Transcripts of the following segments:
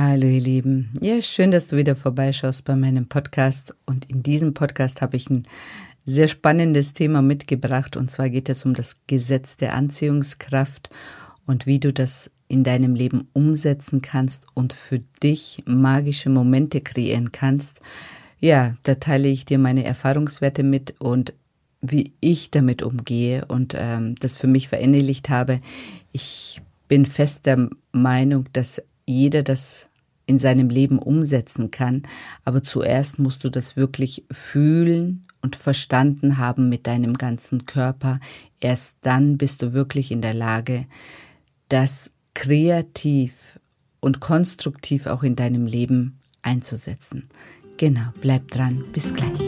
Hallo ihr Lieben. Ja, schön, dass du wieder vorbeischaust bei meinem Podcast. Und in diesem Podcast habe ich ein sehr spannendes Thema mitgebracht. Und zwar geht es um das Gesetz der Anziehungskraft und wie du das in deinem Leben umsetzen kannst und für dich magische Momente kreieren kannst. Ja, da teile ich dir meine Erfahrungswerte mit und wie ich damit umgehe und ähm, das für mich verinnerlicht habe. Ich bin fest der Meinung, dass jeder das in seinem Leben umsetzen kann, aber zuerst musst du das wirklich fühlen und verstanden haben mit deinem ganzen Körper. Erst dann bist du wirklich in der Lage, das kreativ und konstruktiv auch in deinem Leben einzusetzen. Genau, bleib dran, bis gleich.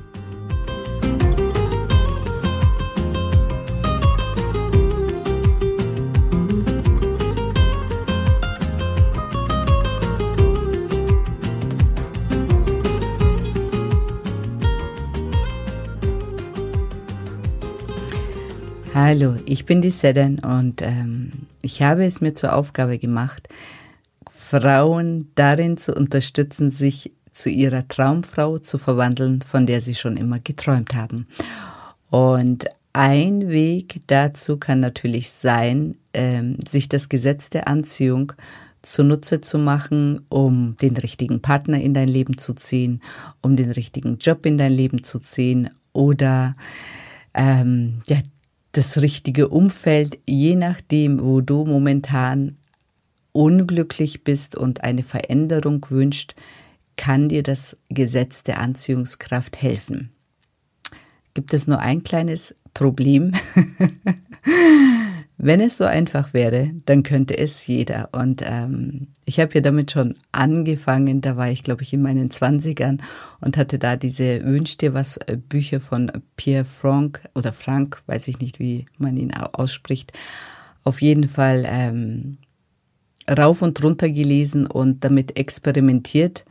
Hallo, ich bin die Sedan und ähm, ich habe es mir zur Aufgabe gemacht, Frauen darin zu unterstützen, sich zu ihrer Traumfrau zu verwandeln, von der sie schon immer geträumt haben. Und ein Weg dazu kann natürlich sein, ähm, sich das Gesetz der Anziehung zunutze zu machen, um den richtigen Partner in dein Leben zu ziehen, um den richtigen Job in dein Leben zu ziehen oder ähm, ja, das richtige Umfeld, je nachdem, wo du momentan unglücklich bist und eine Veränderung wünscht, kann dir das Gesetz der Anziehungskraft helfen. Gibt es nur ein kleines Problem? Wenn es so einfach wäre, dann könnte es jeder. Und ähm, ich habe ja damit schon angefangen. Da war ich, glaube ich, in meinen Zwanzigern und hatte da diese Wünsch dir was äh, Bücher von Pierre Frank oder Frank, weiß ich nicht, wie man ihn ausspricht. Auf jeden Fall ähm, rauf und runter gelesen und damit experimentiert.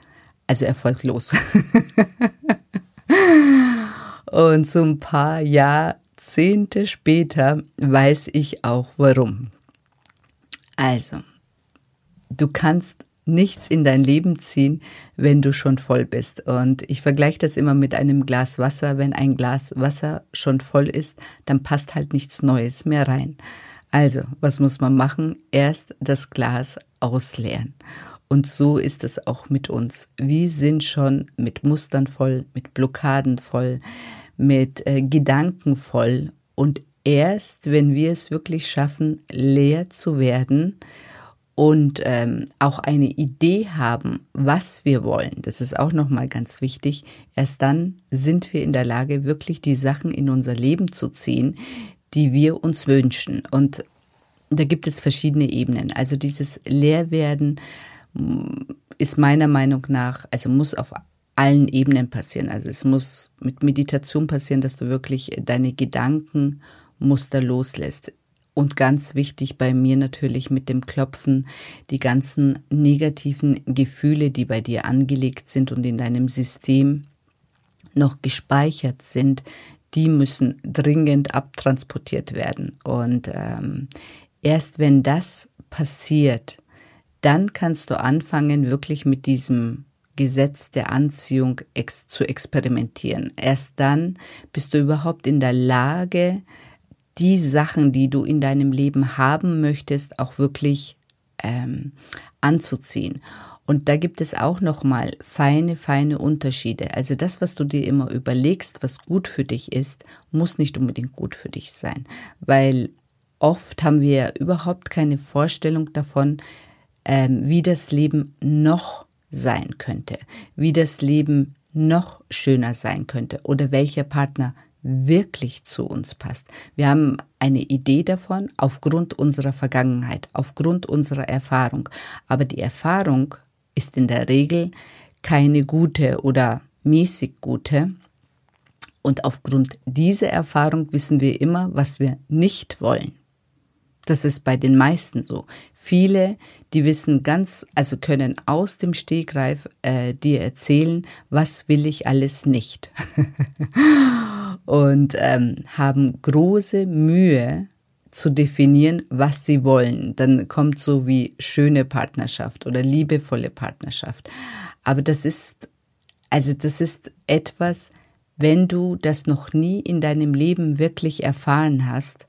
Also erfolglos. und so ein paar Jahre Jahrzehnte später weiß ich auch warum. Also, du kannst nichts in dein Leben ziehen, wenn du schon voll bist. Und ich vergleiche das immer mit einem Glas Wasser. Wenn ein Glas Wasser schon voll ist, dann passt halt nichts Neues mehr rein. Also, was muss man machen? Erst das Glas ausleeren. Und so ist es auch mit uns. Wir sind schon mit Mustern voll, mit Blockaden voll, mit äh, Gedanken voll. Und erst, wenn wir es wirklich schaffen, leer zu werden und ähm, auch eine Idee haben, was wir wollen, das ist auch nochmal ganz wichtig, erst dann sind wir in der Lage, wirklich die Sachen in unser Leben zu ziehen, die wir uns wünschen. Und da gibt es verschiedene Ebenen. Also dieses Leerwerden ist meiner Meinung nach, also muss auf allen Ebenen passieren. Also es muss mit Meditation passieren, dass du wirklich deine Gedankenmuster loslässt. Und ganz wichtig bei mir natürlich mit dem Klopfen, die ganzen negativen Gefühle, die bei dir angelegt sind und in deinem System noch gespeichert sind, die müssen dringend abtransportiert werden. Und ähm, erst wenn das passiert, dann kannst du anfangen, wirklich mit diesem Gesetz der Anziehung ex zu experimentieren. Erst dann bist du überhaupt in der Lage, die Sachen, die du in deinem Leben haben möchtest, auch wirklich ähm, anzuziehen. Und da gibt es auch nochmal feine, feine Unterschiede. Also das, was du dir immer überlegst, was gut für dich ist, muss nicht unbedingt gut für dich sein. Weil oft haben wir überhaupt keine Vorstellung davon, ähm, wie das Leben noch sein könnte, wie das Leben noch schöner sein könnte oder welcher Partner wirklich zu uns passt. Wir haben eine Idee davon aufgrund unserer Vergangenheit, aufgrund unserer Erfahrung. Aber die Erfahrung ist in der Regel keine gute oder mäßig gute. Und aufgrund dieser Erfahrung wissen wir immer, was wir nicht wollen. Das ist bei den meisten so. Viele, die wissen ganz, also können aus dem Stegreif äh, dir erzählen, was will ich alles nicht. und ähm, haben große Mühe zu definieren, was sie wollen. Dann kommt so wie schöne Partnerschaft oder liebevolle Partnerschaft. Aber das ist, also das ist etwas, wenn du das noch nie in deinem Leben wirklich erfahren hast,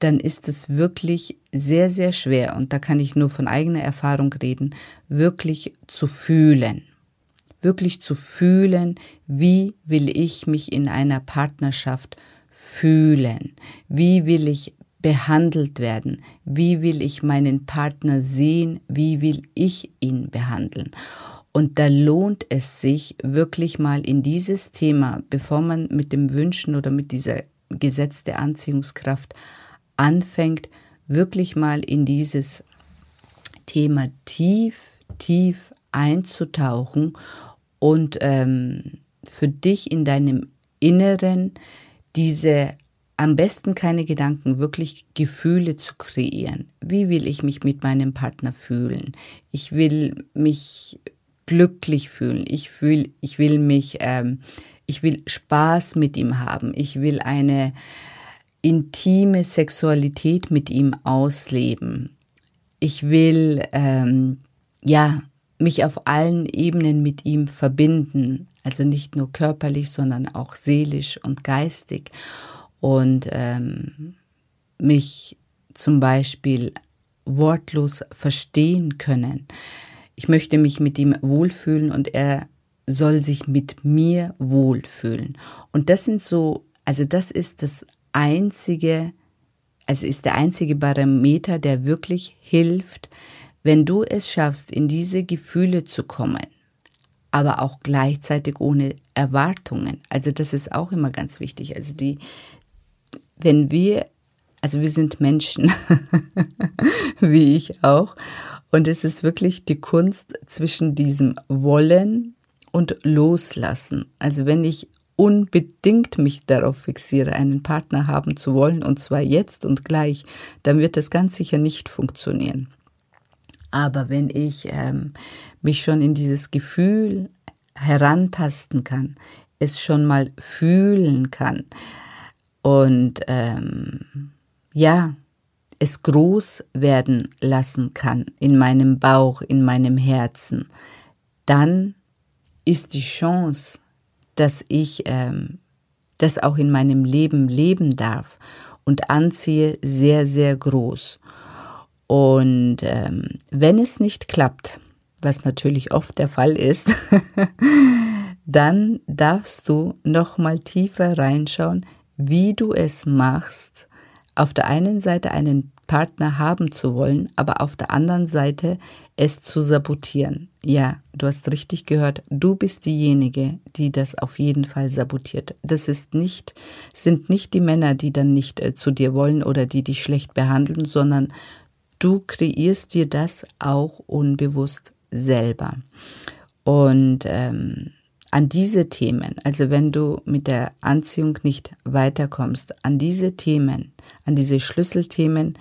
dann ist es wirklich sehr, sehr schwer, und da kann ich nur von eigener Erfahrung reden, wirklich zu fühlen. Wirklich zu fühlen, wie will ich mich in einer Partnerschaft fühlen? Wie will ich behandelt werden? Wie will ich meinen Partner sehen? Wie will ich ihn behandeln? Und da lohnt es sich wirklich mal in dieses Thema, bevor man mit dem Wünschen oder mit dieser Gesetz der Anziehungskraft anfängt, wirklich mal in dieses Thema tief, tief einzutauchen und ähm, für dich in deinem Inneren diese am besten keine Gedanken, wirklich Gefühle zu kreieren. Wie will ich mich mit meinem Partner fühlen? Ich will mich glücklich fühlen. Ich will, ich will mich, ähm, ich will Spaß mit ihm haben. Ich will eine intime Sexualität mit ihm ausleben. Ich will ähm, ja mich auf allen Ebenen mit ihm verbinden, also nicht nur körperlich, sondern auch seelisch und geistig und ähm, mich zum Beispiel wortlos verstehen können. Ich möchte mich mit ihm wohlfühlen und er soll sich mit mir wohlfühlen. Und das sind so, also das ist das einzige, also ist der einzige Barometer, der wirklich hilft, wenn du es schaffst, in diese Gefühle zu kommen, aber auch gleichzeitig ohne Erwartungen. Also das ist auch immer ganz wichtig. Also die, wenn wir, also wir sind Menschen, wie ich auch, und es ist wirklich die Kunst zwischen diesem Wollen und Loslassen. Also wenn ich unbedingt mich darauf fixiere, einen Partner haben zu wollen, und zwar jetzt und gleich, dann wird das ganz sicher nicht funktionieren. Aber wenn ich ähm, mich schon in dieses Gefühl herantasten kann, es schon mal fühlen kann und ähm, ja, es groß werden lassen kann in meinem Bauch, in meinem Herzen, dann ist die Chance, dass ich ähm, das auch in meinem Leben leben darf und anziehe, sehr, sehr groß. Und ähm, wenn es nicht klappt, was natürlich oft der Fall ist, dann darfst du noch mal tiefer reinschauen, wie du es machst, auf der einen Seite einen Partner haben zu wollen, aber auf der anderen Seite es zu sabotieren. Ja, du hast richtig gehört, du bist diejenige, die das auf jeden Fall sabotiert. Das ist nicht, sind nicht die Männer, die dann nicht äh, zu dir wollen oder die dich schlecht behandeln, sondern du kreierst dir das auch unbewusst selber. Und ähm, an diese Themen, also wenn du mit der Anziehung nicht weiterkommst, an diese Themen, an diese Schlüsselthemen,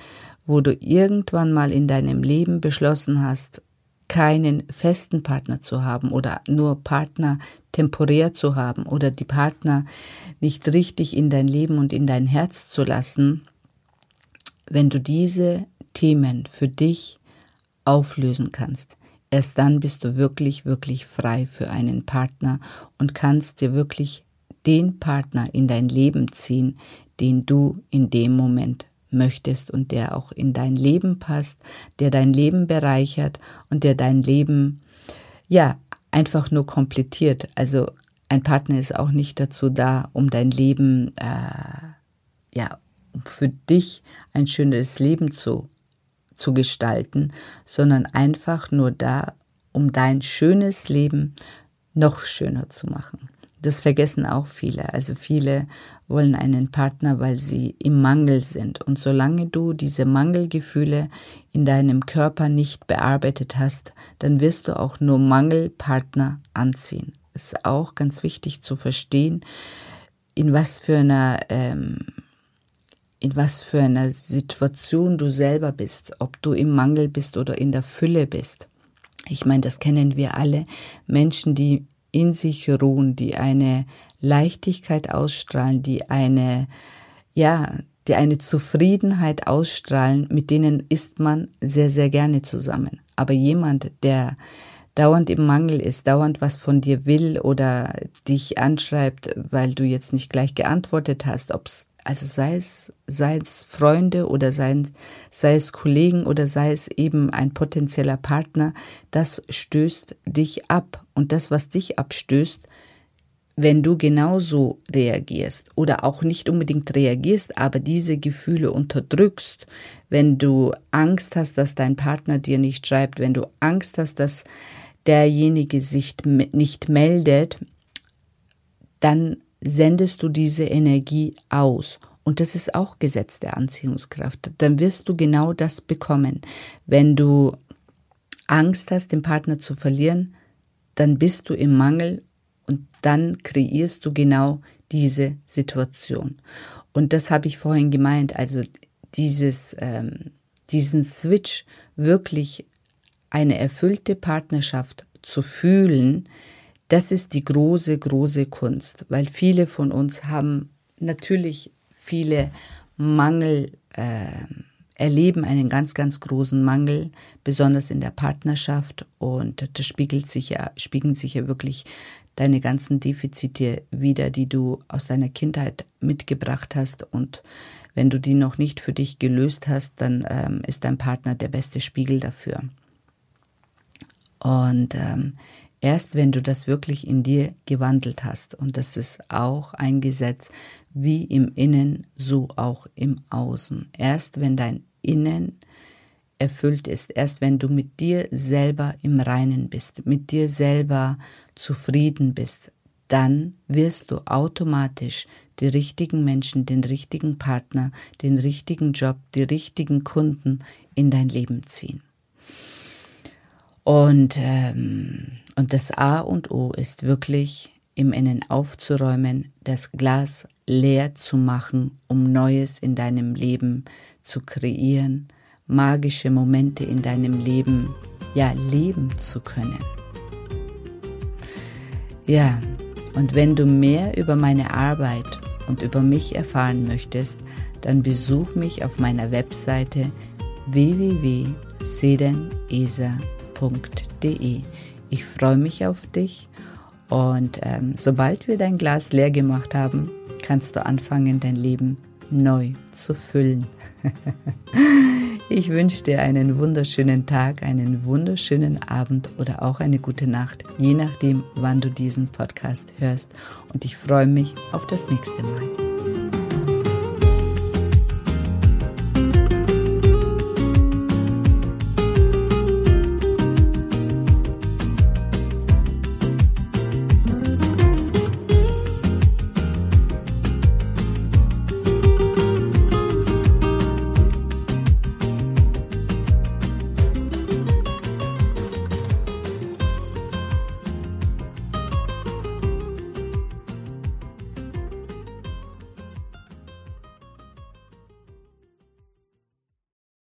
wo du irgendwann mal in deinem Leben beschlossen hast, keinen festen Partner zu haben oder nur Partner temporär zu haben oder die Partner nicht richtig in dein Leben und in dein Herz zu lassen, wenn du diese Themen für dich auflösen kannst, erst dann bist du wirklich, wirklich frei für einen Partner und kannst dir wirklich den Partner in dein Leben ziehen, den du in dem Moment möchtest und der auch in dein Leben passt, der dein Leben bereichert und der dein Leben ja einfach nur komplettiert. Also ein Partner ist auch nicht dazu da, um dein Leben äh, ja für dich ein schönes Leben zu zu gestalten, sondern einfach nur da, um dein schönes Leben noch schöner zu machen. Das vergessen auch viele. Also viele wollen einen Partner, weil sie im Mangel sind. Und solange du diese Mangelgefühle in deinem Körper nicht bearbeitet hast, dann wirst du auch nur Mangelpartner anziehen. Es ist auch ganz wichtig zu verstehen, in was für einer ähm, in was für einer Situation du selber bist, ob du im Mangel bist oder in der Fülle bist. Ich meine, das kennen wir alle. Menschen, die in sich ruhen, die eine Leichtigkeit ausstrahlen, die eine, ja, die eine Zufriedenheit ausstrahlen, mit denen ist man sehr, sehr gerne zusammen. Aber jemand, der dauernd im Mangel ist, dauernd was von dir will oder dich anschreibt, weil du jetzt nicht gleich geantwortet hast, ob es also sei es, sei es Freunde oder sei, sei es Kollegen oder sei es eben ein potenzieller Partner, das stößt dich ab. Und das, was dich abstößt, wenn du genauso reagierst oder auch nicht unbedingt reagierst, aber diese Gefühle unterdrückst, wenn du Angst hast, dass dein Partner dir nicht schreibt, wenn du Angst hast, dass derjenige sich nicht meldet, dann sendest du diese Energie aus. Und das ist auch Gesetz der Anziehungskraft. Dann wirst du genau das bekommen. Wenn du Angst hast, den Partner zu verlieren, dann bist du im Mangel und dann kreierst du genau diese Situation. Und das habe ich vorhin gemeint, also dieses, ähm, diesen Switch wirklich eine erfüllte Partnerschaft zu fühlen, das ist die große, große Kunst, weil viele von uns haben natürlich viele Mangel, äh, erleben einen ganz, ganz großen Mangel, besonders in der Partnerschaft und das spiegelt sich ja, spiegeln sich ja wirklich deine ganzen Defizite wieder, die du aus deiner Kindheit mitgebracht hast und wenn du die noch nicht für dich gelöst hast, dann ähm, ist dein Partner der beste Spiegel dafür. Und ähm, Erst wenn du das wirklich in dir gewandelt hast, und das ist auch ein Gesetz, wie im Innen, so auch im Außen. Erst wenn dein Innen erfüllt ist, erst wenn du mit dir selber im Reinen bist, mit dir selber zufrieden bist, dann wirst du automatisch die richtigen Menschen, den richtigen Partner, den richtigen Job, die richtigen Kunden in dein Leben ziehen. Und, ähm, und das A und O ist wirklich im Innen aufzuräumen, das Glas leer zu machen, um Neues in deinem Leben zu kreieren, magische Momente in deinem Leben ja leben zu können. Ja, und wenn du mehr über meine Arbeit und über mich erfahren möchtest, dann besuch mich auf meiner Webseite www.sedenesa.com www.glas.de. Ich freue mich auf dich und ähm, sobald wir dein Glas leer gemacht haben, kannst du anfangen, dein Leben neu zu füllen. ich wünsche dir einen wunderschönen Tag, einen wunderschönen Abend oder auch eine gute Nacht, je nachdem, wann du diesen Podcast hörst. Und ich freue mich auf das nächste Mal.